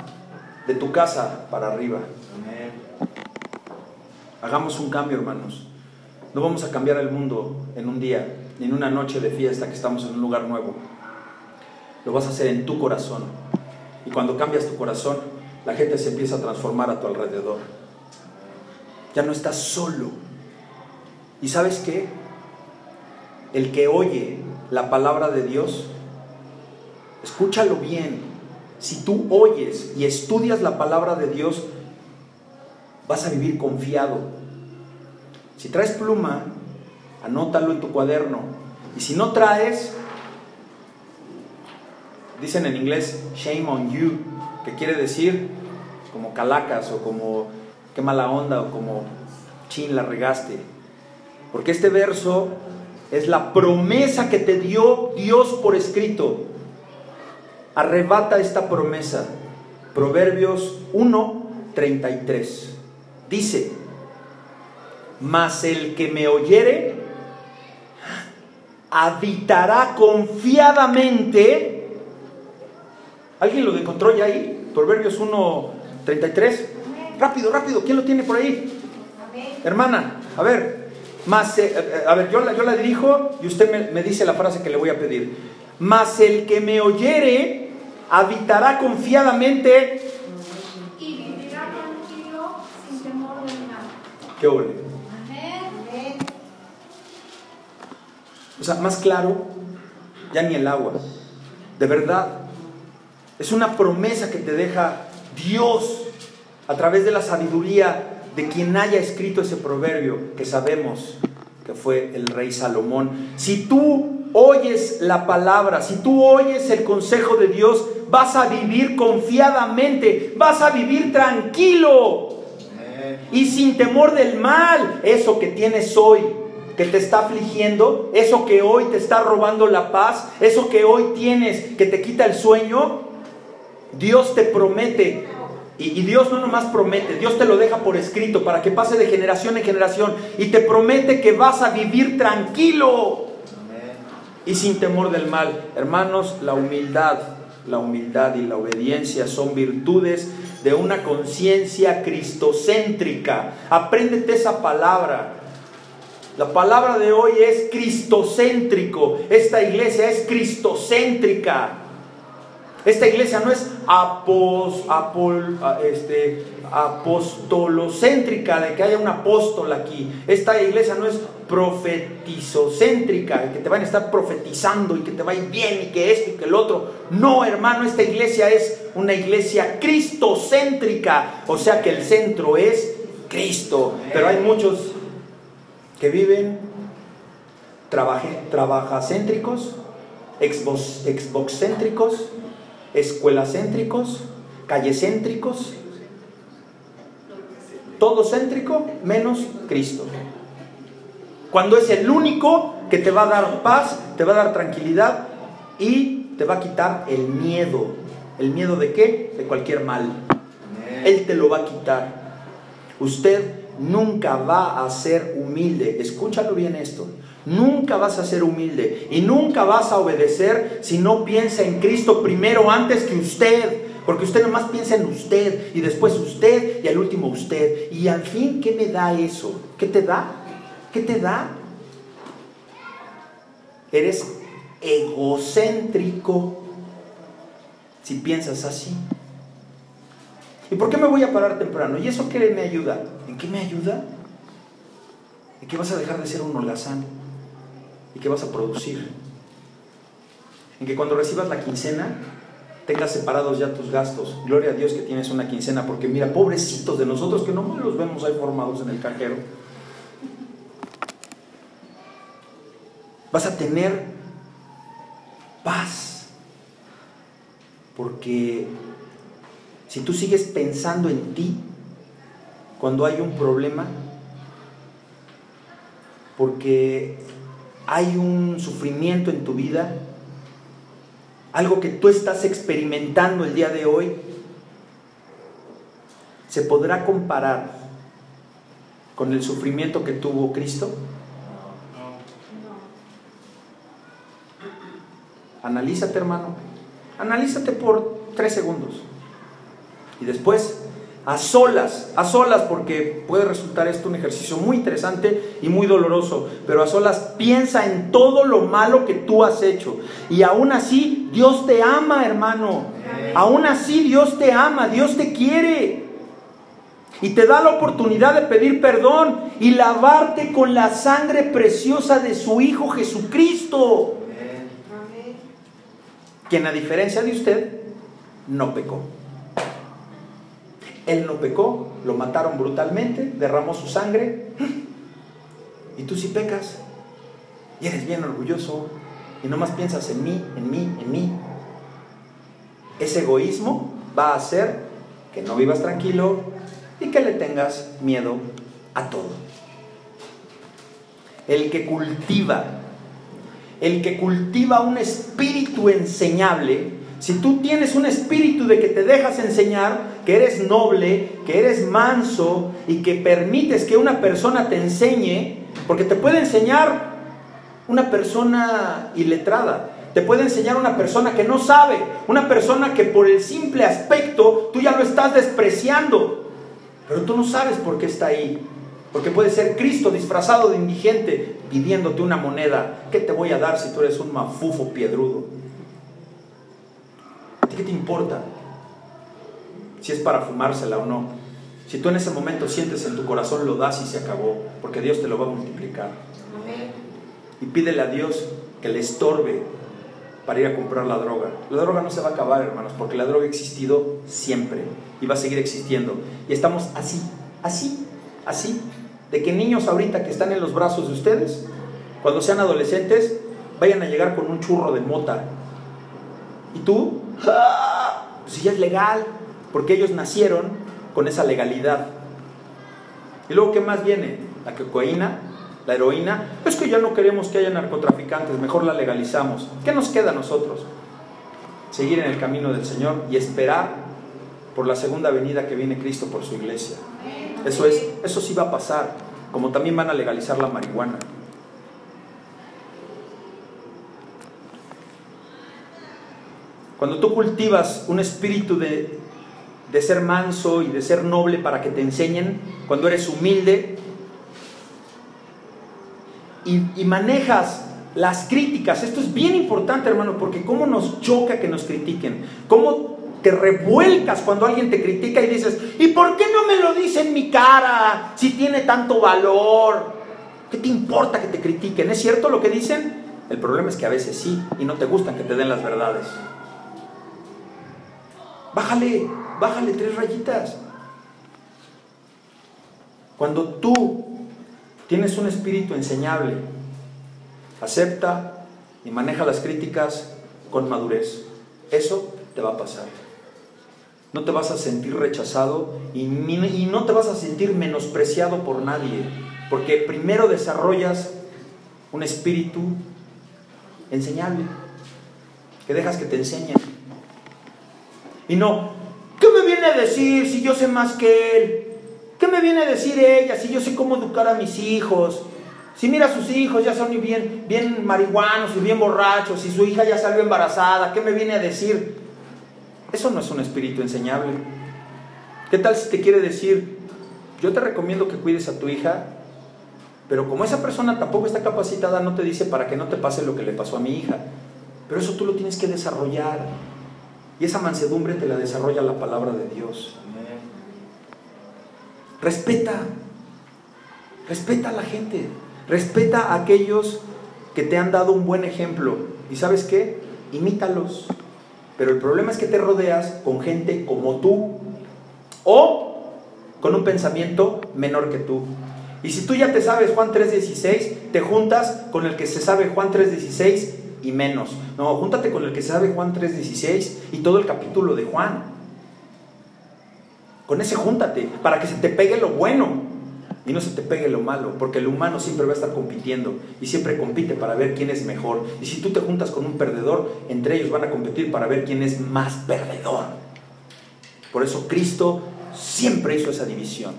de tu casa para arriba. Hagamos un cambio, hermanos. No vamos a cambiar el mundo en un día, ni en una noche de fiesta que estamos en un lugar nuevo. Lo vas a hacer en tu corazón. Y cuando cambias tu corazón, la gente se empieza a transformar a tu alrededor. Ya no estás solo. ¿Y sabes qué? El que oye la palabra de Dios, escúchalo bien. Si tú oyes y estudias la palabra de Dios, vas a vivir confiado. Si traes pluma, anótalo en tu cuaderno. Y si no traes, dicen en inglés, shame on you, que quiere decir como calacas o como qué mala onda o como chin la regaste. Porque este verso es la promesa que te dio Dios por escrito. Arrebata esta promesa. Proverbios 1, 33. Dice, mas el que me oyere habitará confiadamente. ¿Alguien lo encontró ya ahí? Proverbios 1, 33. Rápido, rápido, ¿quién lo tiene por ahí? Hermana, a ver, más, eh, eh, a ver, yo la, yo la dirijo y usted me, me dice la frase que le voy a pedir. Mas el que me oyere habitará confiadamente y vivirá tranquilo sin temor de nada. ¿Qué ole? O sea, más claro, ya ni el agua. De verdad. Es una promesa que te deja Dios a través de la sabiduría de quien haya escrito ese proverbio, que sabemos que fue el rey Salomón. Si tú oyes la palabra, si tú oyes el consejo de Dios, vas a vivir confiadamente, vas a vivir tranquilo y sin temor del mal. Eso que tienes hoy, que te está afligiendo, eso que hoy te está robando la paz, eso que hoy tienes que te quita el sueño, Dios te promete y, Dios no nomás promete, Dios te lo deja por escrito para que pase de generación en generación y te promete que vas a vivir tranquilo y sin temor del mal. Hermanos, la humildad, la humildad y la obediencia son virtudes de una conciencia cristocéntrica. Apréndete esa palabra. La palabra de hoy es cristocéntrico. Esta iglesia es cristocéntrica. Esta iglesia no es apos, apol, este, de que haya un apóstol aquí. Esta iglesia no es profetizocéntrica, que te van a estar profetizando y que te va a ir bien y que esto y que el otro. No, hermano, esta iglesia es una iglesia cristocéntrica, o sea que el centro es Cristo. Pero hay muchos que viven trabajacéntricos, exboxcéntricos, escuelacéntricos, callecéntricos, todo céntrico menos Cristo. Cuando es el único que te va a dar paz, te va a dar tranquilidad y te va a quitar el miedo. ¿El miedo de qué? De cualquier mal. Él te lo va a quitar. Usted nunca va a ser humilde. Escúchalo bien esto. Nunca vas a ser humilde y nunca vas a obedecer si no piensa en Cristo primero antes que usted. Porque usted nomás piensa en usted y después usted y al último usted. Y al fin, ¿qué me da eso? ¿Qué te da? ¿Qué te da? Eres egocéntrico si piensas así. ¿Y por qué me voy a parar temprano? ¿Y eso qué me ayuda? ¿En qué me ayuda? ¿En qué vas a dejar de ser un holgazán? y qué vas a producir. En que cuando recibas la quincena tengas separados ya tus gastos. Gloria a Dios que tienes una quincena, porque mira, pobrecitos de nosotros que no los vemos ahí formados en el cajero. Vas a tener paz. Porque si tú sigues pensando en ti cuando hay un problema, porque hay un sufrimiento en tu vida, algo que tú estás experimentando el día de hoy, ¿se podrá comparar con el sufrimiento que tuvo Cristo? Analízate, hermano. Analízate por tres segundos. Y después a solas, a solas, porque puede resultar esto un ejercicio muy interesante y muy doloroso, pero a solas piensa en todo lo malo que tú has hecho. Y aún así Dios te ama, hermano. Aún así Dios te ama, Dios te quiere. Y te da la oportunidad de pedir perdón y lavarte con la sangre preciosa de su Hijo Jesucristo. Quien a diferencia de usted no pecó. Él no pecó, lo mataron brutalmente, derramó su sangre. Y tú sí pecas. Y eres bien orgulloso. Y nomás piensas en mí, en mí, en mí. Ese egoísmo va a hacer que no vivas tranquilo y que le tengas miedo a todo. El que cultiva, el que cultiva un espíritu enseñable, si tú tienes un espíritu de que te dejas enseñar, que eres noble, que eres manso y que permites que una persona te enseñe, porque te puede enseñar una persona iletrada, te puede enseñar una persona que no sabe, una persona que por el simple aspecto tú ya lo estás despreciando, pero tú no sabes por qué está ahí. Porque puede ser Cristo disfrazado de indigente pidiéndote una moneda. ¿Qué te voy a dar si tú eres un mafufo piedrudo? Qué te importa? Si es para fumársela o no. Si tú en ese momento sientes en tu corazón, lo das y se acabó, porque Dios te lo va a multiplicar. Y pídele a Dios que le estorbe para ir a comprar la droga. La droga no se va a acabar, hermanos, porque la droga ha existido siempre y va a seguir existiendo. Y estamos así, así, así, de que niños ahorita que están en los brazos de ustedes, cuando sean adolescentes, vayan a llegar con un churro de mota. Y tú, ¡ah! Pues si ya es legal, porque ellos nacieron con esa legalidad. Y luego, ¿qué más viene? La cocaína, la heroína. Es que ya no queremos que haya narcotraficantes, mejor la legalizamos. ¿Qué nos queda a nosotros? Seguir en el camino del Señor y esperar por la segunda venida que viene Cristo por su iglesia. Eso es, eso sí va a pasar, como también van a legalizar la marihuana. Cuando tú cultivas un espíritu de, de ser manso y de ser noble para que te enseñen, cuando eres humilde y, y, manejas las críticas, esto es bien importante hermano, porque cómo nos choca que nos critiquen, cómo te revuelcas cuando alguien te critica y dices, ¿y por qué no me lo dice en mi cara si tiene tanto valor? ¿Qué te importa que te critiquen? ¿Es cierto lo que dicen? El problema es que a veces sí y no te gustan que te den las verdades. Bájale, bájale tres rayitas. Cuando tú tienes un espíritu enseñable, acepta y maneja las críticas con madurez. Eso te va a pasar. No te vas a sentir rechazado y, y no te vas a sentir menospreciado por nadie, porque primero desarrollas un espíritu enseñable, que dejas que te enseñen. Y no, ¿qué me viene a decir si yo sé más que él? ¿Qué me viene a decir ella si yo sé cómo educar a mis hijos? Si mira a sus hijos ya son bien, bien marihuanos y bien borrachos, y su hija ya salió embarazada, ¿qué me viene a decir? Eso no es un espíritu enseñable. ¿Qué tal si te quiere decir, yo te recomiendo que cuides a tu hija, pero como esa persona tampoco está capacitada, no te dice para que no te pase lo que le pasó a mi hija. Pero eso tú lo tienes que desarrollar. Y esa mansedumbre te la desarrolla la palabra de Dios. Respeta, respeta a la gente, respeta a aquellos que te han dado un buen ejemplo. ¿Y sabes qué? Imítalos. Pero el problema es que te rodeas con gente como tú o con un pensamiento menor que tú. Y si tú ya te sabes Juan 3:16, te juntas con el que se sabe Juan 3:16 y menos. No, júntate con el que sabe Juan 3:16 y todo el capítulo de Juan. Con ese júntate, para que se te pegue lo bueno y no se te pegue lo malo, porque el humano siempre va a estar compitiendo y siempre compite para ver quién es mejor. Y si tú te juntas con un perdedor, entre ellos van a competir para ver quién es más perdedor. Por eso Cristo siempre hizo esa división.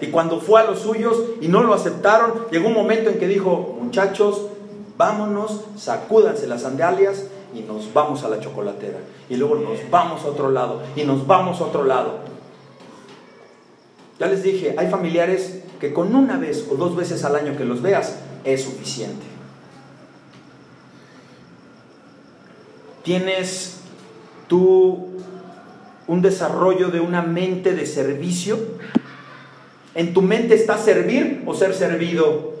Y cuando fue a los suyos y no lo aceptaron, llegó un momento en que dijo, muchachos, vámonos, sacúdanse las sandalias y nos vamos a la chocolatera. Y luego nos vamos a otro lado y nos vamos a otro lado. Ya les dije, hay familiares que con una vez o dos veces al año que los veas es suficiente. Tienes tú un desarrollo de una mente de servicio. En tu mente está servir o ser servido.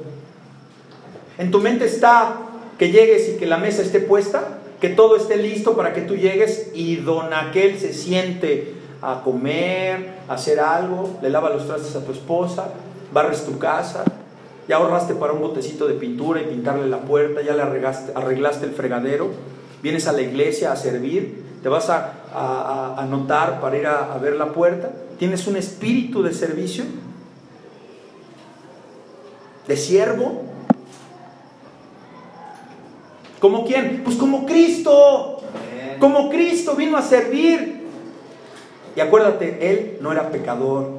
En tu mente está que llegues y que la mesa esté puesta, que todo esté listo para que tú llegues y don aquel se siente a comer, a hacer algo, le lava los trastes a tu esposa, barres tu casa, ya ahorraste para un botecito de pintura y pintarle la puerta, ya le arreglaste, el fregadero, vienes a la iglesia a servir, te vas a, a, a anotar para ir a, a ver la puerta, tienes un espíritu de servicio, de siervo. ¿Como quién? Pues como Cristo. Como Cristo vino a servir. Y acuérdate, Él no era pecador,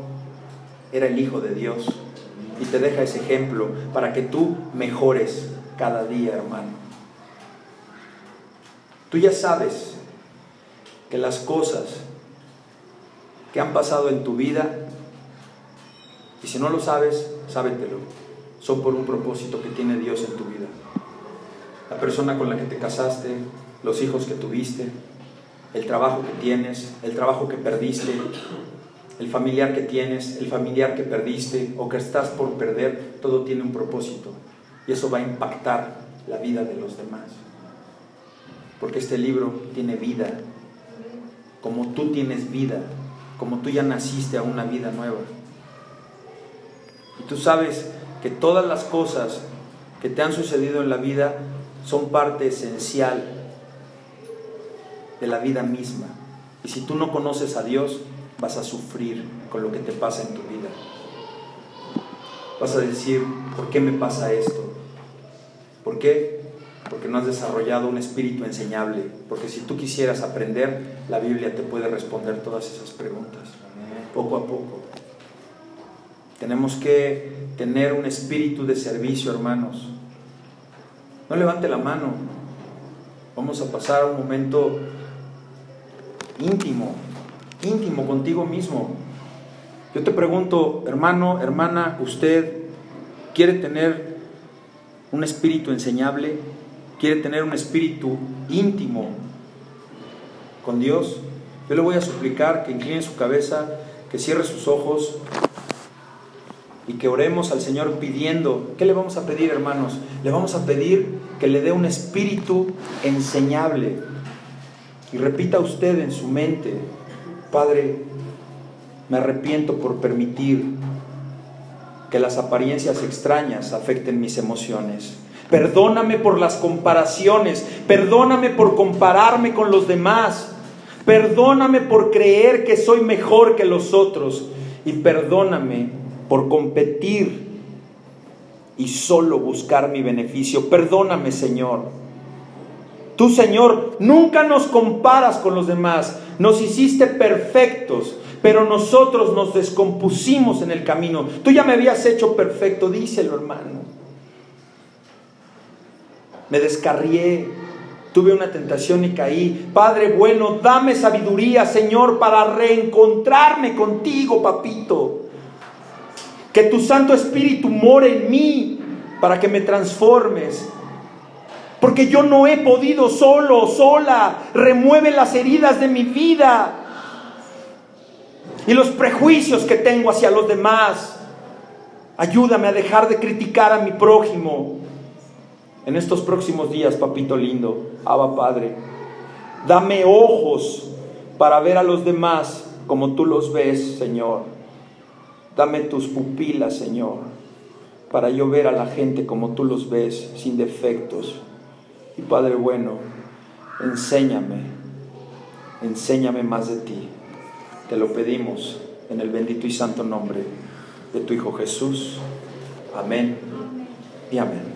era el Hijo de Dios. Y te deja ese ejemplo para que tú mejores cada día, hermano. Tú ya sabes que las cosas que han pasado en tu vida, y si no lo sabes, sábetelo, son por un propósito que tiene Dios en tu vida. La persona con la que te casaste, los hijos que tuviste, el trabajo que tienes, el trabajo que perdiste, el familiar que tienes, el familiar que perdiste o que estás por perder, todo tiene un propósito. Y eso va a impactar la vida de los demás. Porque este libro tiene vida. Como tú tienes vida, como tú ya naciste a una vida nueva. Y tú sabes que todas las cosas que te han sucedido en la vida son parte esencial de la vida misma. Y si tú no conoces a Dios, vas a sufrir con lo que te pasa en tu vida. Vas a decir, ¿por qué me pasa esto? ¿Por qué? Porque no has desarrollado un espíritu enseñable. Porque si tú quisieras aprender, la Biblia te puede responder todas esas preguntas, poco a poco. Tenemos que tener un espíritu de servicio, hermanos. No levante la mano. Vamos a pasar un momento íntimo, íntimo contigo mismo. Yo te pregunto, hermano, hermana, ¿usted quiere tener un espíritu enseñable? ¿Quiere tener un espíritu íntimo con Dios? Yo le voy a suplicar que incline su cabeza, que cierre sus ojos y que oremos al Señor pidiendo, ¿qué le vamos a pedir hermanos? Le vamos a pedir que le dé un espíritu enseñable. Y repita usted en su mente, Padre, me arrepiento por permitir que las apariencias extrañas afecten mis emociones. Perdóname por las comparaciones, perdóname por compararme con los demás, perdóname por creer que soy mejor que los otros y perdóname por competir y solo buscar mi beneficio. Perdóname, Señor. Tú, Señor, nunca nos comparas con los demás. Nos hiciste perfectos, pero nosotros nos descompusimos en el camino. Tú ya me habías hecho perfecto, díselo, hermano. Me descarrié, tuve una tentación y caí. Padre bueno, dame sabiduría, Señor, para reencontrarme contigo, papito. Que tu Santo Espíritu more en mí para que me transformes. Porque yo no he podido solo, sola. Remueve las heridas de mi vida y los prejuicios que tengo hacia los demás. Ayúdame a dejar de criticar a mi prójimo. En estos próximos días, papito lindo, Abba Padre, dame ojos para ver a los demás como tú los ves, Señor. Dame tus pupilas, Señor, para yo ver a la gente como tú los ves, sin defectos. Y Padre bueno, enséñame, enséñame más de ti. Te lo pedimos en el bendito y santo nombre de tu Hijo Jesús. Amén y amén.